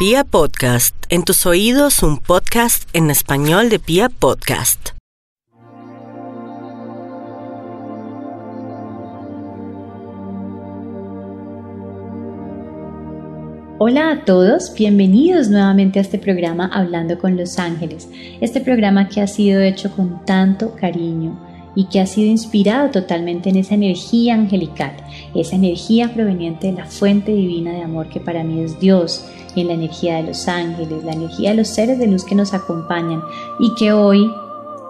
Pia Podcast, en tus oídos un podcast en español de Pia Podcast. Hola a todos, bienvenidos nuevamente a este programa Hablando con los Ángeles, este programa que ha sido hecho con tanto cariño y que ha sido inspirado totalmente en esa energía angelical, esa energía proveniente de la fuente divina de amor que para mí es Dios, en la energía de los ángeles, la energía de los seres de luz que nos acompañan y que hoy,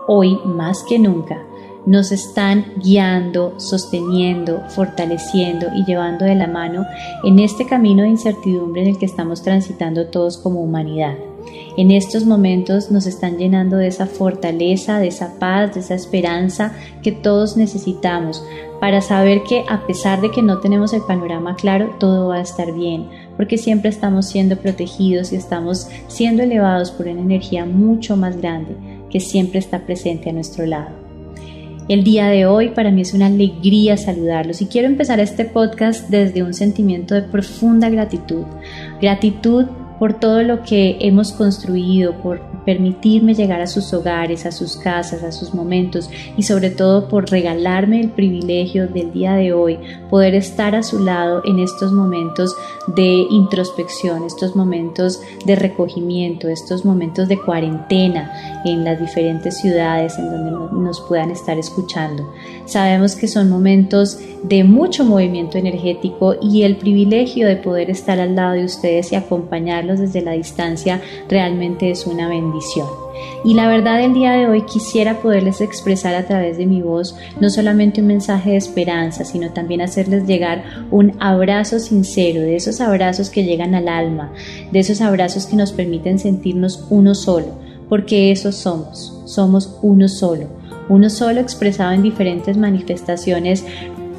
hoy más que nunca, nos están guiando, sosteniendo, fortaleciendo y llevando de la mano en este camino de incertidumbre en el que estamos transitando todos como humanidad. En estos momentos nos están llenando de esa fortaleza, de esa paz, de esa esperanza que todos necesitamos para saber que a pesar de que no tenemos el panorama claro, todo va a estar bien, porque siempre estamos siendo protegidos y estamos siendo elevados por una energía mucho más grande que siempre está presente a nuestro lado. El día de hoy para mí es una alegría saludarlos y quiero empezar este podcast desde un sentimiento de profunda gratitud. Gratitud por todo lo que hemos construido, por permitirme llegar a sus hogares, a sus casas, a sus momentos y sobre todo por regalarme el privilegio del día de hoy, poder estar a su lado en estos momentos de introspección, estos momentos de recogimiento, estos momentos de cuarentena en las diferentes ciudades en donde nos puedan estar escuchando. Sabemos que son momentos de mucho movimiento energético y el privilegio de poder estar al lado de ustedes y acompañarlos desde la distancia realmente es una bendición. Y la verdad del día de hoy quisiera poderles expresar a través de mi voz no solamente un mensaje de esperanza, sino también hacerles llegar un abrazo sincero, de esos abrazos que llegan al alma, de esos abrazos que nos permiten sentirnos uno solo, porque eso somos, somos uno solo, uno solo expresado en diferentes manifestaciones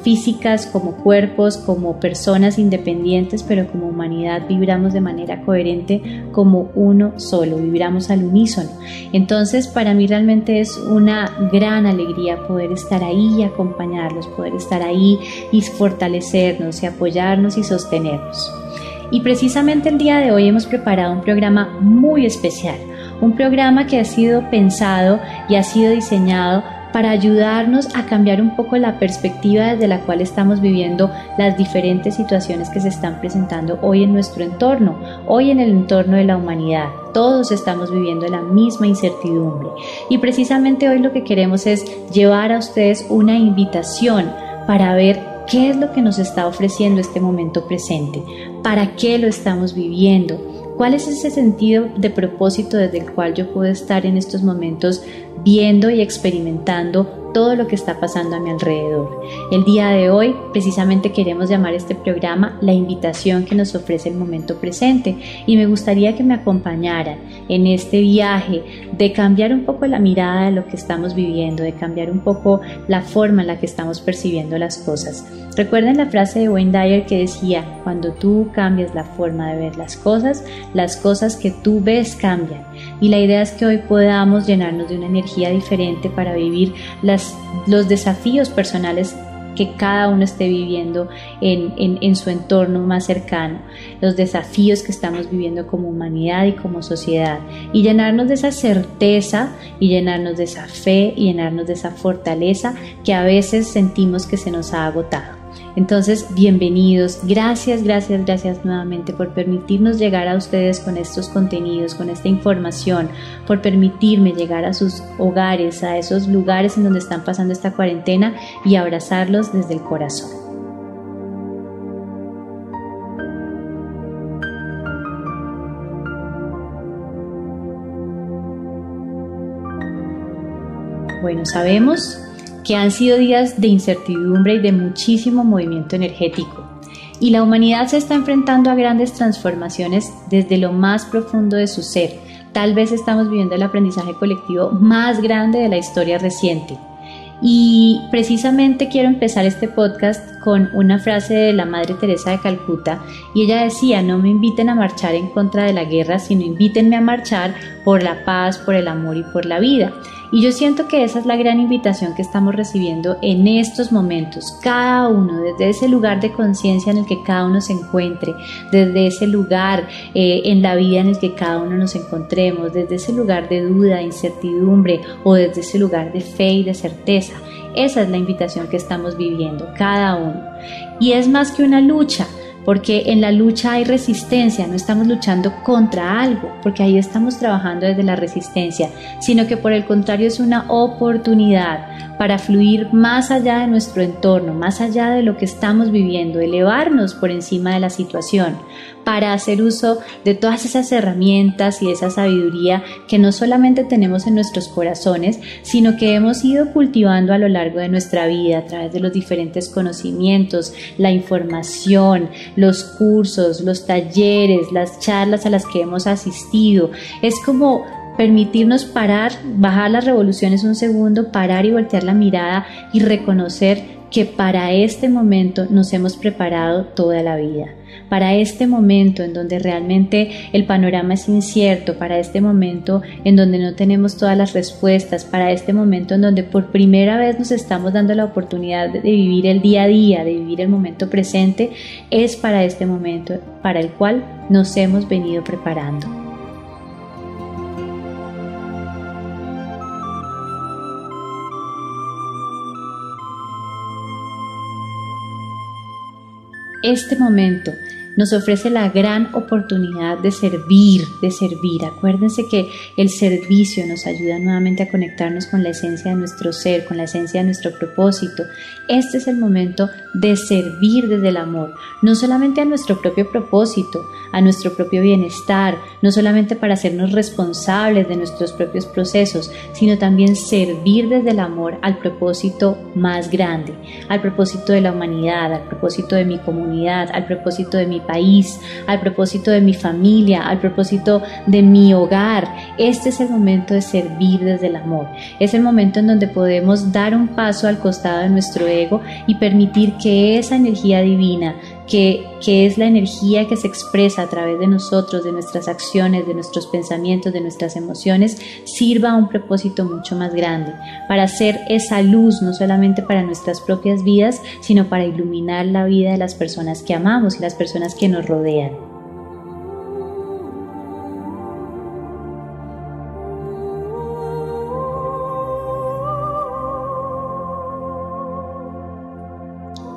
físicas, como cuerpos, como personas independientes, pero como humanidad vibramos de manera coherente como uno solo, vibramos al unísono. Entonces, para mí realmente es una gran alegría poder estar ahí y acompañarlos, poder estar ahí y fortalecernos y apoyarnos y sostenernos. Y precisamente el día de hoy hemos preparado un programa muy especial, un programa que ha sido pensado y ha sido diseñado para ayudarnos a cambiar un poco la perspectiva desde la cual estamos viviendo las diferentes situaciones que se están presentando hoy en nuestro entorno, hoy en el entorno de la humanidad. Todos estamos viviendo la misma incertidumbre y precisamente hoy lo que queremos es llevar a ustedes una invitación para ver qué es lo que nos está ofreciendo este momento presente, para qué lo estamos viviendo, ¿Cuál es ese sentido de propósito desde el cual yo puedo estar en estos momentos viendo y experimentando todo lo que está pasando a mi alrededor. El día de hoy precisamente queremos llamar este programa la invitación que nos ofrece el momento presente y me gustaría que me acompañaran en este viaje de cambiar un poco la mirada de lo que estamos viviendo, de cambiar un poco la forma en la que estamos percibiendo las cosas. Recuerden la frase de Wayne Dyer que decía, cuando tú cambias la forma de ver las cosas, las cosas que tú ves cambian. Y la idea es que hoy podamos llenarnos de una energía diferente para vivir las los desafíos personales que cada uno esté viviendo en, en, su entorno más cercano, los desafíos que estamos viviendo como humanidad y como sociedad, y llenarnos de esa certeza y llenarnos de esa fe y llenarnos de esa fortaleza que a veces sentimos que se nos ha agotado. Entonces, bienvenidos. Gracias, gracias, gracias nuevamente por permitirnos llegar a ustedes con estos contenidos, con esta información, por permitirme llegar a sus hogares, a esos lugares en donde están pasando esta cuarentena y abrazarlos desde el corazón. Bueno, sabemos que han sido días de incertidumbre y de muchísimo movimiento energético. Y la humanidad se está enfrentando a grandes transformaciones desde lo más profundo de su ser. Tal vez estamos viviendo el aprendizaje colectivo más grande de la historia reciente. Y precisamente quiero empezar este podcast con una frase de la Madre Teresa de Calcuta y ella decía, no me inviten a marchar en contra de la guerra, sino invítenme a marchar por la paz, por el amor y por la vida. Y yo siento que esa es la gran invitación que estamos recibiendo en estos momentos, cada uno, desde ese lugar de conciencia en el que cada uno se encuentre, desde ese lugar eh, en la vida en el que cada uno nos encontremos, desde ese lugar de duda, incertidumbre o desde ese lugar de fe y de certeza. Esa es la invitación que estamos viviendo, cada uno. Y es más que una lucha, porque en la lucha hay resistencia, no estamos luchando contra algo, porque ahí estamos trabajando desde la resistencia, sino que por el contrario es una oportunidad para fluir más allá de nuestro entorno, más allá de lo que estamos viviendo, elevarnos por encima de la situación, para hacer uso de todas esas herramientas y esa sabiduría que no solamente tenemos en nuestros corazones, sino que hemos ido cultivando a lo largo de nuestra vida a través de los diferentes conocimientos, la información, los cursos, los talleres, las charlas a las que hemos asistido. Es como permitirnos parar, bajar las revoluciones un segundo, parar y voltear la mirada y reconocer que para este momento nos hemos preparado toda la vida para este momento en donde realmente el panorama es incierto, para este momento en donde no tenemos todas las respuestas, para este momento en donde por primera vez nos estamos dando la oportunidad de vivir el día a día, de vivir el momento presente, es para este momento para el cual nos hemos venido preparando. Este momento nos ofrece la gran oportunidad de servir, de servir. Acuérdense que el servicio nos ayuda nuevamente a conectarnos con la esencia de nuestro ser, con la esencia de nuestro propósito. Este es el momento de servir desde el amor, no solamente a nuestro propio propósito, a nuestro propio bienestar, no solamente para hacernos responsables de nuestros propios procesos, sino también servir desde el amor al propósito más grande, al propósito de la humanidad, al propósito de mi comunidad, al propósito de mi país, al propósito de mi familia, al propósito de mi hogar. Este es el momento de servir desde el amor. Es el momento en donde podemos dar un paso al costado de nuestro ego y permitir que esa energía divina, que, que, es la energía que se expresa a través de nosotros, de nuestras acciones, de nuestros pensamientos, de nuestras emociones, sirva a un propósito mucho más grande, para hacer esa luz no solamente para nuestras propias vidas, sino para iluminar la vida de las personas que amamos y las personas que nos rodean.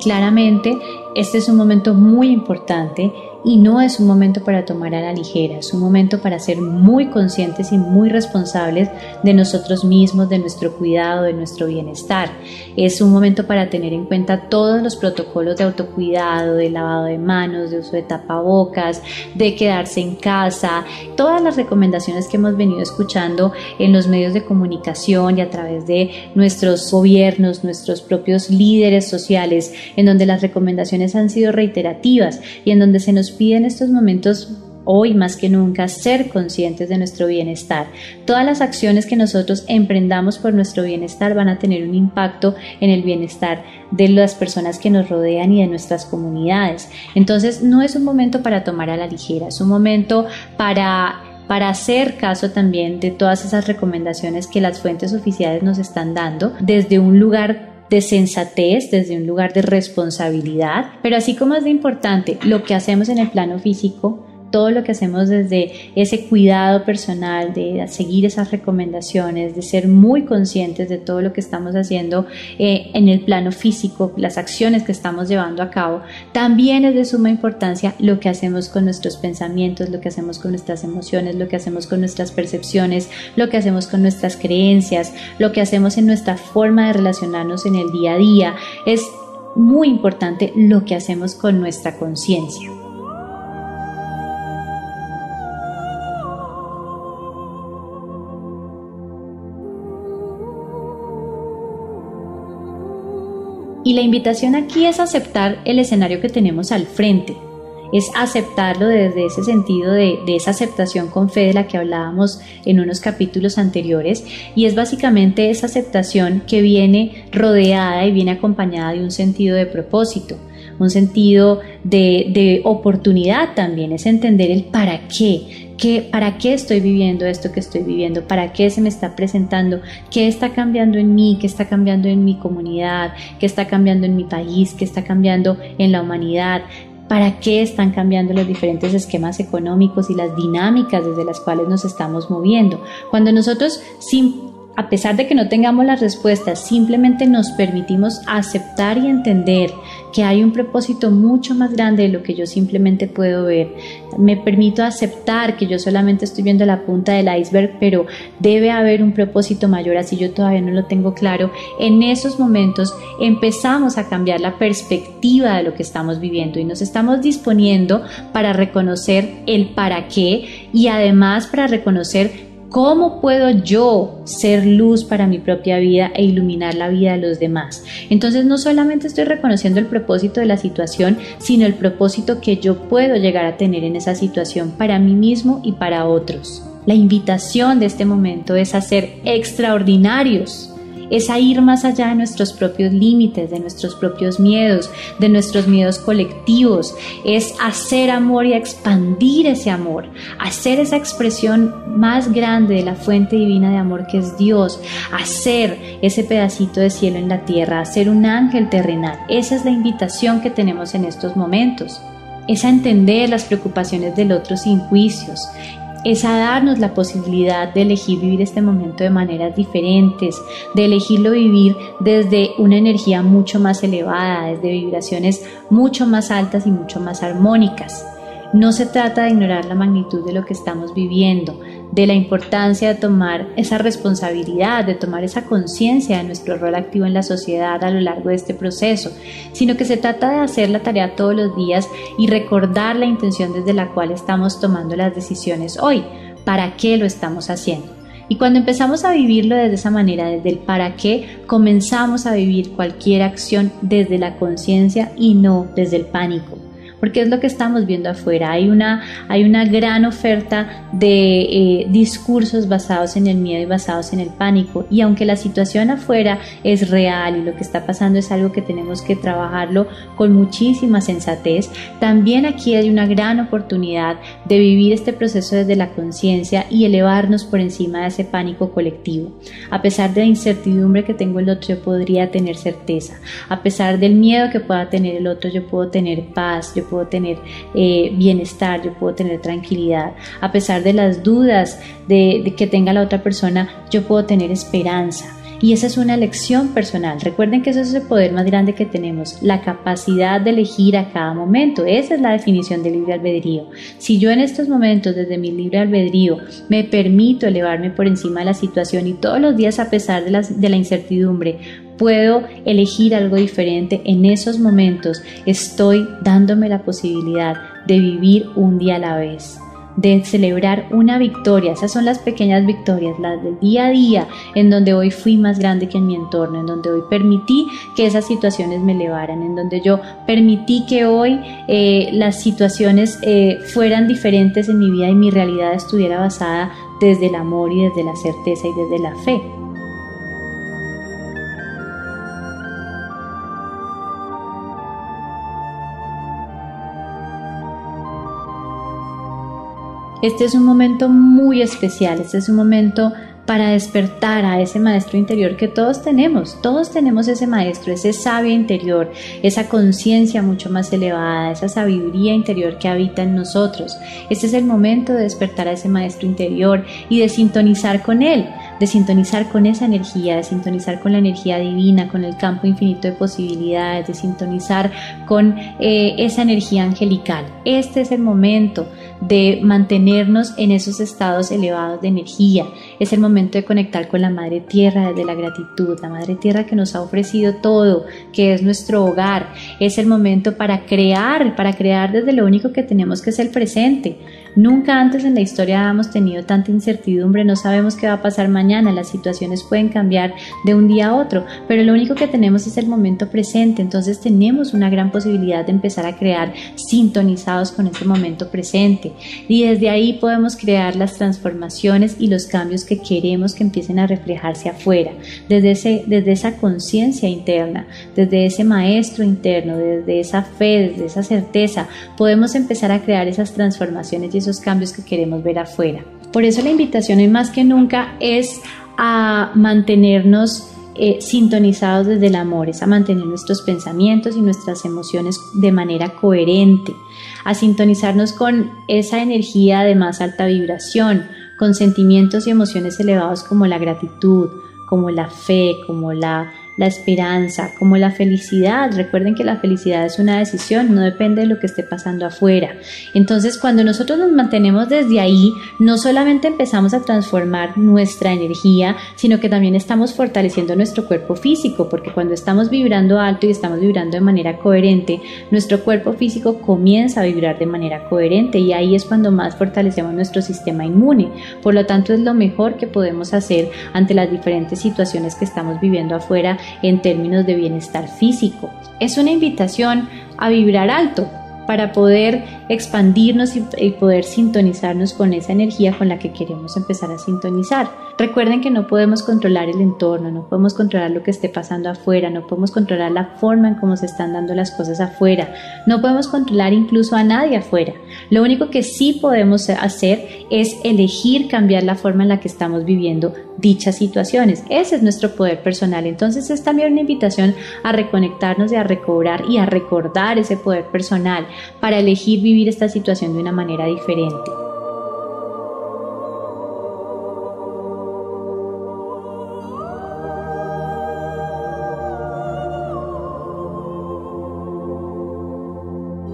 Claramente, este es un momento muy importante y no es un momento para tomar a la ligera, es un momento para ser muy conscientes y muy responsables de nosotros mismos, de nuestro cuidado, de nuestro bienestar. Es un momento para tener en cuenta todos los protocolos de autocuidado, de lavado de manos, de uso de tapabocas, de quedarse en casa, todas las recomendaciones que hemos venido escuchando en los medios de comunicación y a través de nuestros gobiernos, nuestros propios líderes sociales, en donde las recomendaciones han sido reiterativas y en donde se nos pide en estos momentos hoy más que nunca ser conscientes de nuestro bienestar. Todas las acciones que nosotros emprendamos por nuestro bienestar van a tener un impacto en el bienestar de las personas que nos rodean y de nuestras comunidades. Entonces no es un momento para tomar a la ligera, es un momento para para hacer caso también de todas esas recomendaciones que las fuentes oficiales nos están dando desde un lugar de sensatez, desde un lugar de responsabilidad, pero así como es de importante lo que hacemos en el plano físico, todo lo que hacemos desde ese cuidado personal, de seguir esas recomendaciones, de ser muy conscientes de todo lo que estamos haciendo eh, en el plano físico, las acciones que estamos llevando a cabo, también es de suma importancia lo que hacemos con nuestros pensamientos, lo que hacemos con nuestras emociones, lo que hacemos con nuestras percepciones, lo que hacemos con nuestras creencias, lo que hacemos en nuestra forma de relacionarnos en el día a día. Es muy importante lo que hacemos con nuestra conciencia. Y la invitación aquí es aceptar el escenario que tenemos al frente, es aceptarlo desde ese sentido de, esa aceptación con fe de la que hablábamos en unos capítulos anteriores. Y es básicamente esa aceptación que viene rodeada y viene acompañada de un sentido de propósito un sentido de, oportunidad también, es entender el para qué, ¿Qué, ¿Para qué estoy viviendo esto que estoy viviendo? ¿Para qué se me está presentando? ¿Qué está cambiando en mí? ¿Qué está cambiando en mi comunidad? ¿Qué está cambiando en mi país? ¿Qué está cambiando en la humanidad? para qué están cambiando los diferentes esquemas económicos y las dinámicas desde las cuales nos estamos moviendo. Cuando nosotros, a pesar de que no tengamos las respuestas, simplemente nos permitimos aceptar y entender que hay un propósito mucho más grande de lo que yo simplemente puedo ver. Me permito aceptar que yo solamente estoy viendo la punta del iceberg, pero debe haber un propósito mayor, así yo todavía no lo tengo claro. En esos momentos empezamos a cambiar la perspectiva de lo que estamos viviendo y nos estamos disponiendo para reconocer el para qué y además para reconocer ¿Cómo puedo yo ser luz para mi propia vida e iluminar la vida de los demás? Entonces no solamente estoy reconociendo el propósito de la situación, sino el propósito que yo puedo llegar a tener en esa situación para mí mismo y para otros. La invitación de este momento es a ser extraordinarios es a ir más allá de nuestros propios límites, de nuestros propios miedos, de nuestros miedos colectivos, es hacer amor y expandir ese amor, hacer esa expresión más grande de la fuente divina de amor que es Dios, hacer ese pedacito de cielo en la tierra, hacer un ángel terrenal. Esa es la invitación que tenemos en estos momentos. Es a entender las preocupaciones del otro sin juicios, es a darnos la posibilidad de elegir vivir este momento de maneras diferentes, de elegirlo vivir desde una energía mucho más elevada, desde vibraciones mucho más altas y mucho más armónicas. No se trata de ignorar la magnitud de lo que estamos viviendo, de la importancia de tomar esa responsabilidad, de tomar esa conciencia de nuestro rol activo en la sociedad a lo largo de este proceso, sino que se trata de hacer la tarea todos los días y recordar la intención desde la cual estamos tomando las decisiones hoy, para qué lo estamos haciendo. Y cuando empezamos a vivirlo desde esa manera, desde el para qué, comenzamos a vivir cualquier acción desde la conciencia y no desde el pánico porque es lo que estamos viendo afuera. Hay una, hay una gran oferta de eh, discursos basados en el miedo y basados en el pánico. Y aunque la situación afuera es real y lo que está pasando es algo que tenemos que trabajarlo con muchísima sensatez, también aquí hay una gran oportunidad de vivir este proceso desde la conciencia y elevarnos por encima de ese pánico colectivo. A pesar de la incertidumbre que tengo el otro, yo podría tener certeza. A pesar del miedo que pueda tener el otro, yo puedo tener paz, yo puedo tener eh, bienestar, yo puedo tener tranquilidad. A pesar de las dudas de, que tenga la otra persona, yo puedo tener esperanza. Y esa es una elección personal. Recuerden que ese es el poder más grande que tenemos, la capacidad de elegir a cada momento. Esa es la definición de libre albedrío. Si yo en estos momentos, desde mi libre albedrío, me permito elevarme por encima de la situación y todos los días, a pesar de de la incertidumbre, puedo elegir algo diferente, en esos momentos estoy dándome la posibilidad de vivir un día a la vez de celebrar una victoria. Esas son las pequeñas victorias, las del día a día, en donde hoy fui más grande que en mi entorno, en donde hoy permití que esas situaciones me elevaran, en donde yo permití que hoy eh, las situaciones eh, fueran diferentes en mi vida y mi realidad estuviera basada desde el amor y desde la certeza y desde la fe. Este es un momento muy especial, este es un momento para despertar a ese maestro interior que todos tenemos. Todos tenemos ese maestro, ese sabio interior, esa conciencia mucho más elevada, esa sabiduría interior que habita en nosotros. Este es el momento de despertar a ese maestro interior y de sintonizar con él de sintonizar con esa energía, de sintonizar con la energía divina, con el campo infinito de posibilidades, de sintonizar con eh, esa energía angelical. Este es el momento de mantenernos en esos estados elevados de energía. Es el momento de conectar con la Madre Tierra desde la gratitud, la Madre Tierra que nos ha ofrecido todo, que es nuestro hogar. Es el momento para crear, para crear desde lo único que tenemos que es el presente. Nunca antes en la historia hemos tenido tanta incertidumbre, no sabemos qué va a pasar mañana, las situaciones pueden cambiar de un día a otro, pero lo único que tenemos es el momento presente, entonces tenemos una gran posibilidad de empezar a crear sintonizados con ese momento presente. y desde ahí podemos crear las transformaciones y los cambios que queremos que empiecen a reflejarse afuera, desde, ese, desde esa conciencia interna, desde ese maestro interno, desde esa fe, desde esa certeza, podemos empezar a crear esas transformaciones y esos cambios que queremos ver afuera. Por eso la invitación hoy más que nunca es a mantenernos eh, sintonizados desde el amor, es a mantener nuestros pensamientos y nuestras emociones de manera coherente, a sintonizarnos con esa energía de más alta vibración, con sentimientos y emociones elevados como la gratitud, como la fe, como la la esperanza, como la felicidad. Recuerden que la felicidad es una decisión, no depende de lo que esté pasando afuera. Entonces, cuando nosotros nos mantenemos desde ahí, no solamente empezamos a transformar nuestra energía, sino que también estamos fortaleciendo nuestro cuerpo físico, porque cuando estamos vibrando alto y estamos vibrando de manera coherente, nuestro cuerpo físico comienza a vibrar de manera coherente y ahí es cuando más fortalecemos nuestro sistema inmune. Por lo tanto, es lo mejor que podemos hacer ante las diferentes situaciones que estamos viviendo afuera en términos de bienestar físico. Es una invitación a vibrar alto para poder expandirnos y, poder sintonizarnos con esa energía con la que queremos empezar a sintonizar. Recuerden que no podemos controlar el entorno, no podemos controlar lo que esté pasando afuera, no podemos controlar la forma en cómo se están dando las cosas afuera, no podemos controlar incluso a nadie afuera. Lo único que sí podemos hacer es elegir cambiar la forma en la que estamos viviendo dichas situaciones. Ese es nuestro poder personal. Entonces es también una invitación a reconectarnos y a recobrar y a recordar ese poder personal para elegir vivir esta situación de una manera diferente.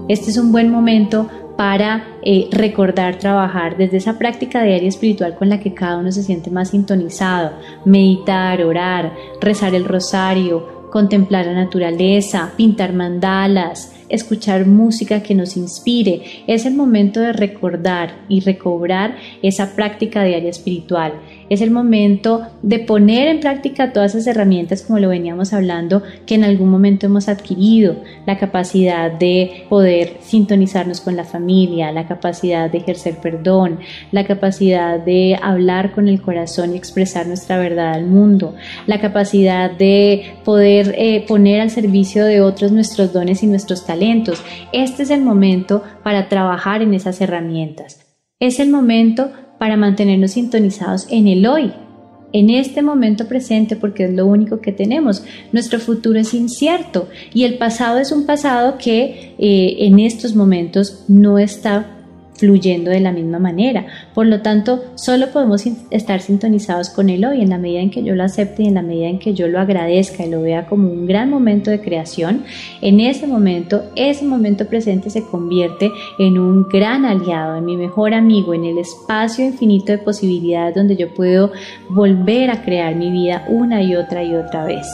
Este es un buen momento para eh, recordar trabajar desde esa práctica diaria espiritual con la que cada uno se siente más sintonizado, meditar, orar, rezar el rosario, contemplar la naturaleza, pintar mandalas, escuchar música que nos inspire. Es el momento de recordar y recobrar esa práctica diaria espiritual. Es el momento de poner en práctica todas esas herramientas, como lo veníamos hablando, que en algún momento hemos adquirido. La capacidad de poder sintonizarnos con la familia, la capacidad de ejercer perdón, la capacidad de hablar con el corazón y expresar nuestra verdad al mundo, la capacidad de poder eh, poner al servicio de otros nuestros dones y nuestros talentos este es el momento para trabajar en esas herramientas. Es el momento para mantenernos sintonizados en el hoy, en este momento presente porque es lo único que tenemos. Nuestro futuro es incierto y el pasado es un pasado que eh, en estos momentos no está fluyendo de la misma manera. Por lo tanto, solo podemos estar sintonizados con el hoy en la medida en que yo lo acepte y en la medida en que yo lo agradezca y lo vea como un gran momento de creación. En ese momento, ese momento presente se convierte en un gran aliado, en mi mejor amigo, en el espacio infinito de posibilidades donde yo puedo volver a crear mi vida una y otra y otra vez.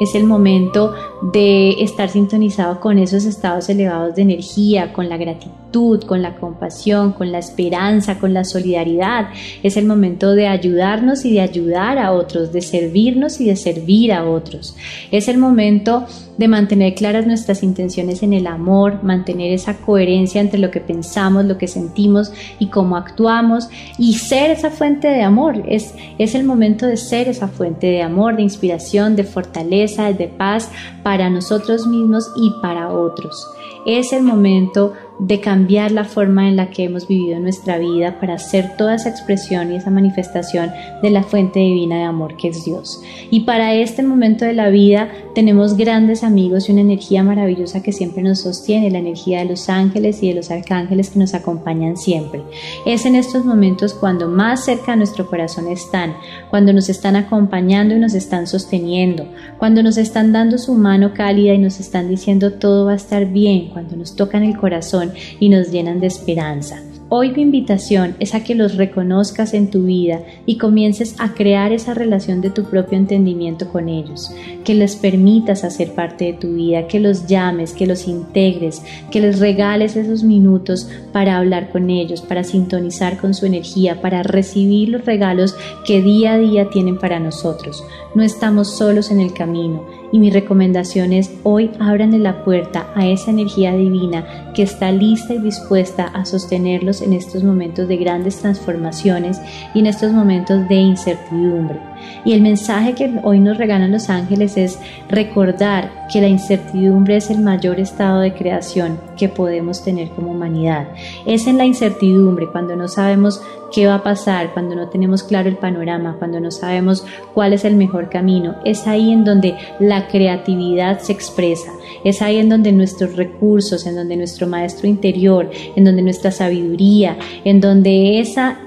Es el momento de estar sintonizado con esos estados elevados de energía, con la gratitud, con la compasión, con la esperanza, con la solidaridad. Es el momento de ayudarnos y de ayudar a otros, de servirnos y de servir a otros. Es el momento de mantener claras nuestras intenciones en el amor, mantener esa coherencia entre lo que pensamos, lo que sentimos y cómo actuamos y ser esa fuente de amor. Es, es el momento de ser esa fuente de amor, de inspiración, de fortaleza, de paz para nosotros mismos y para otros. Es el momento de cambiar la forma en la que hemos vivido nuestra vida para hacer toda esa expresión y esa manifestación de la fuente divina de amor que es Dios. Y para este momento de la vida tenemos grandes amigos y una energía maravillosa que siempre nos sostiene, la energía de los ángeles y de los arcángeles que nos acompañan siempre. Es en estos momentos cuando más cerca a nuestro corazón están, cuando nos están acompañando y nos están sosteniendo, cuando nos están dando su mano cálida y nos están diciendo todo va a estar bien, cuando nos tocan el corazón y nos llenan de esperanza. Hoy mi invitación es a que los reconozcas en tu vida y comiences a crear esa relación de tu propio entendimiento con ellos, que les permitas hacer parte de tu vida, que los llames, que los integres, que les regales esos minutos para hablar con ellos, para sintonizar con su energía, para recibir los regalos que día a día tienen para nosotros. No estamos solos en el camino y mi recomendación es hoy abran la puerta a esa energía divina que está lista y dispuesta a sostenerlos en estos momentos de grandes transformaciones y en estos momentos de incertidumbre. Y el mensaje que hoy nos regalan los ángeles es recordar que la incertidumbre es el mayor estado de creación que podemos tener como humanidad. Es en la incertidumbre, cuando no sabemos qué va a pasar, cuando no tenemos claro el panorama, cuando no sabemos cuál es el mejor camino. Es ahí en donde la creatividad se expresa, es ahí en donde nuestros recursos, en donde nuestro maestro interior, en donde nuestra sabiduría, en donde esa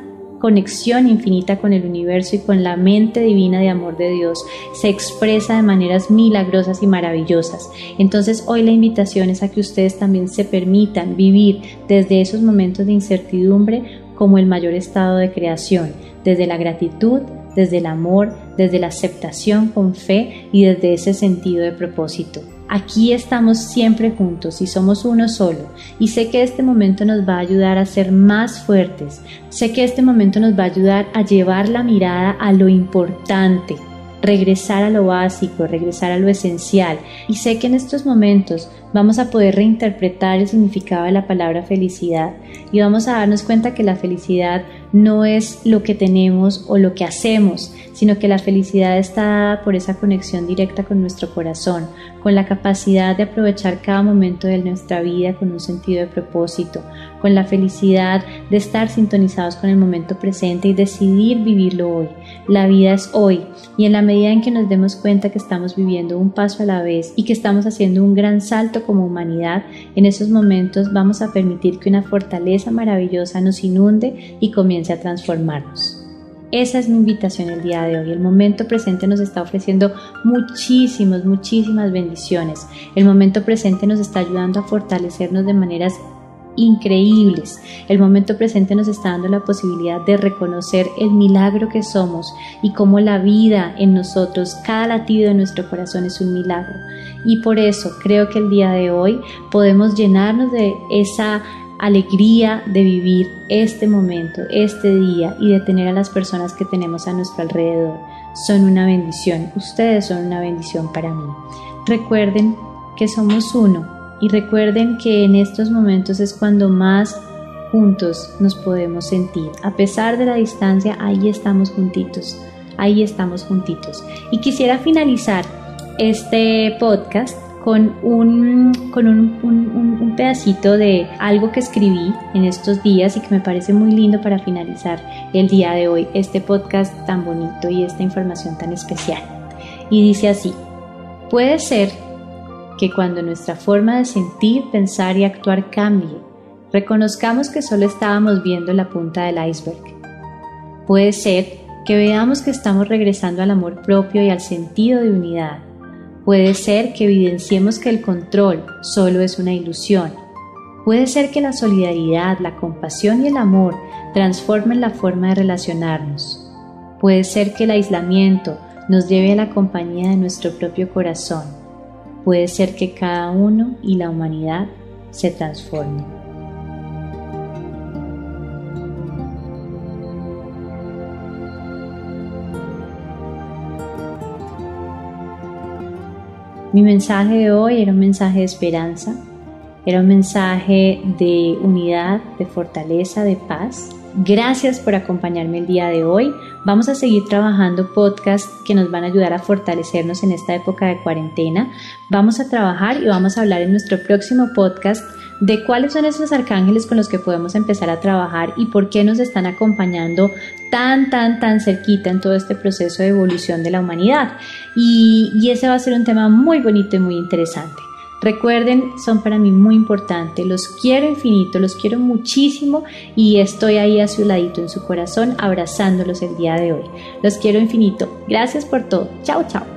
conexión infinita con el universo y con la mente divina de amor de Dios se expresa de maneras milagrosas y maravillosas. Entonces hoy la invitación es a que ustedes también se permitan vivir desde esos momentos de incertidumbre como el mayor estado de creación, desde la gratitud, desde el amor, desde la aceptación con fe y desde ese sentido de propósito. Aquí estamos siempre juntos y somos uno solo. Y sé que este momento nos va a ayudar a ser más fuertes. Sé que este momento nos va a ayudar a llevar la mirada a lo importante, regresar a lo básico, regresar a lo esencial. Y sé que en estos momentos vamos a poder reinterpretar el significado de la palabra felicidad y vamos a darnos cuenta que la felicidad no es lo que tenemos o lo que hacemos, sino que la felicidad está dada por esa conexión directa con nuestro corazón, con la capacidad de aprovechar cada momento de nuestra vida con un sentido de propósito, con la felicidad de estar sintonizados con el momento presente y decidir vivirlo hoy. La vida es hoy y en la medida en que nos demos cuenta que estamos viviendo un paso a la vez y que estamos haciendo un gran salto como humanidad, en esos momentos vamos a permitir que una fortaleza maravillosa nos inunde y comience a transformarnos. Esa es mi invitación el día de hoy. El momento presente nos está ofreciendo muchísimas, muchísimas bendiciones. El momento presente nos está ayudando a fortalecernos de maneras increíbles. El momento presente nos está dando la posibilidad de reconocer el milagro que somos y cómo la vida en nosotros, cada latido de nuestro corazón es un milagro. Y por eso creo que el día de hoy podemos llenarnos de esa alegría de vivir este momento, este día y de tener a las personas que tenemos a nuestro alrededor. Son una bendición, ustedes son una bendición para mí. Recuerden que somos uno y recuerden que en estos momentos es cuando más juntos nos podemos sentir. A pesar de la distancia, ahí estamos juntitos, ahí estamos juntitos. Y quisiera finalizar este podcast con un, con un, un, pedacito de algo que escribí en estos días y que me parece muy lindo para finalizar el día de hoy, este podcast tan bonito y esta información tan especial. Y dice así, puede ser que cuando nuestra forma de sentir, pensar y actuar cambie, reconozcamos que solo estábamos viendo la punta del iceberg. Puede ser que veamos que estamos regresando al amor propio y al sentido de unidad Puede ser que evidenciemos que el control solo es una ilusión. Puede ser que la solidaridad, la compasión y el amor transformen la forma de relacionarnos. Puede ser que el aislamiento nos lleve a la compañía de nuestro propio corazón. Puede ser que cada uno y la humanidad se transformen. Mi mensaje de hoy era un mensaje de esperanza, era un mensaje de unidad, de fortaleza, de paz. Gracias por acompañarme el día de hoy. Vamos a seguir trabajando podcasts que nos van a ayudar a fortalecernos en esta época de cuarentena. Vamos a trabajar y vamos a hablar en nuestro próximo podcast de cuáles son esos arcángeles con los que podemos empezar a trabajar y por qué nos están acompañando tan, tan, tan cerquita en todo este proceso de evolución de la humanidad. Y, y ese va a ser un tema muy bonito y muy interesante. Recuerden, son para mí muy importantes, los quiero infinito, los quiero muchísimo y estoy ahí a su ladito en su corazón abrazándolos el día de hoy. Los quiero infinito. Gracias por todo. Chao, chao.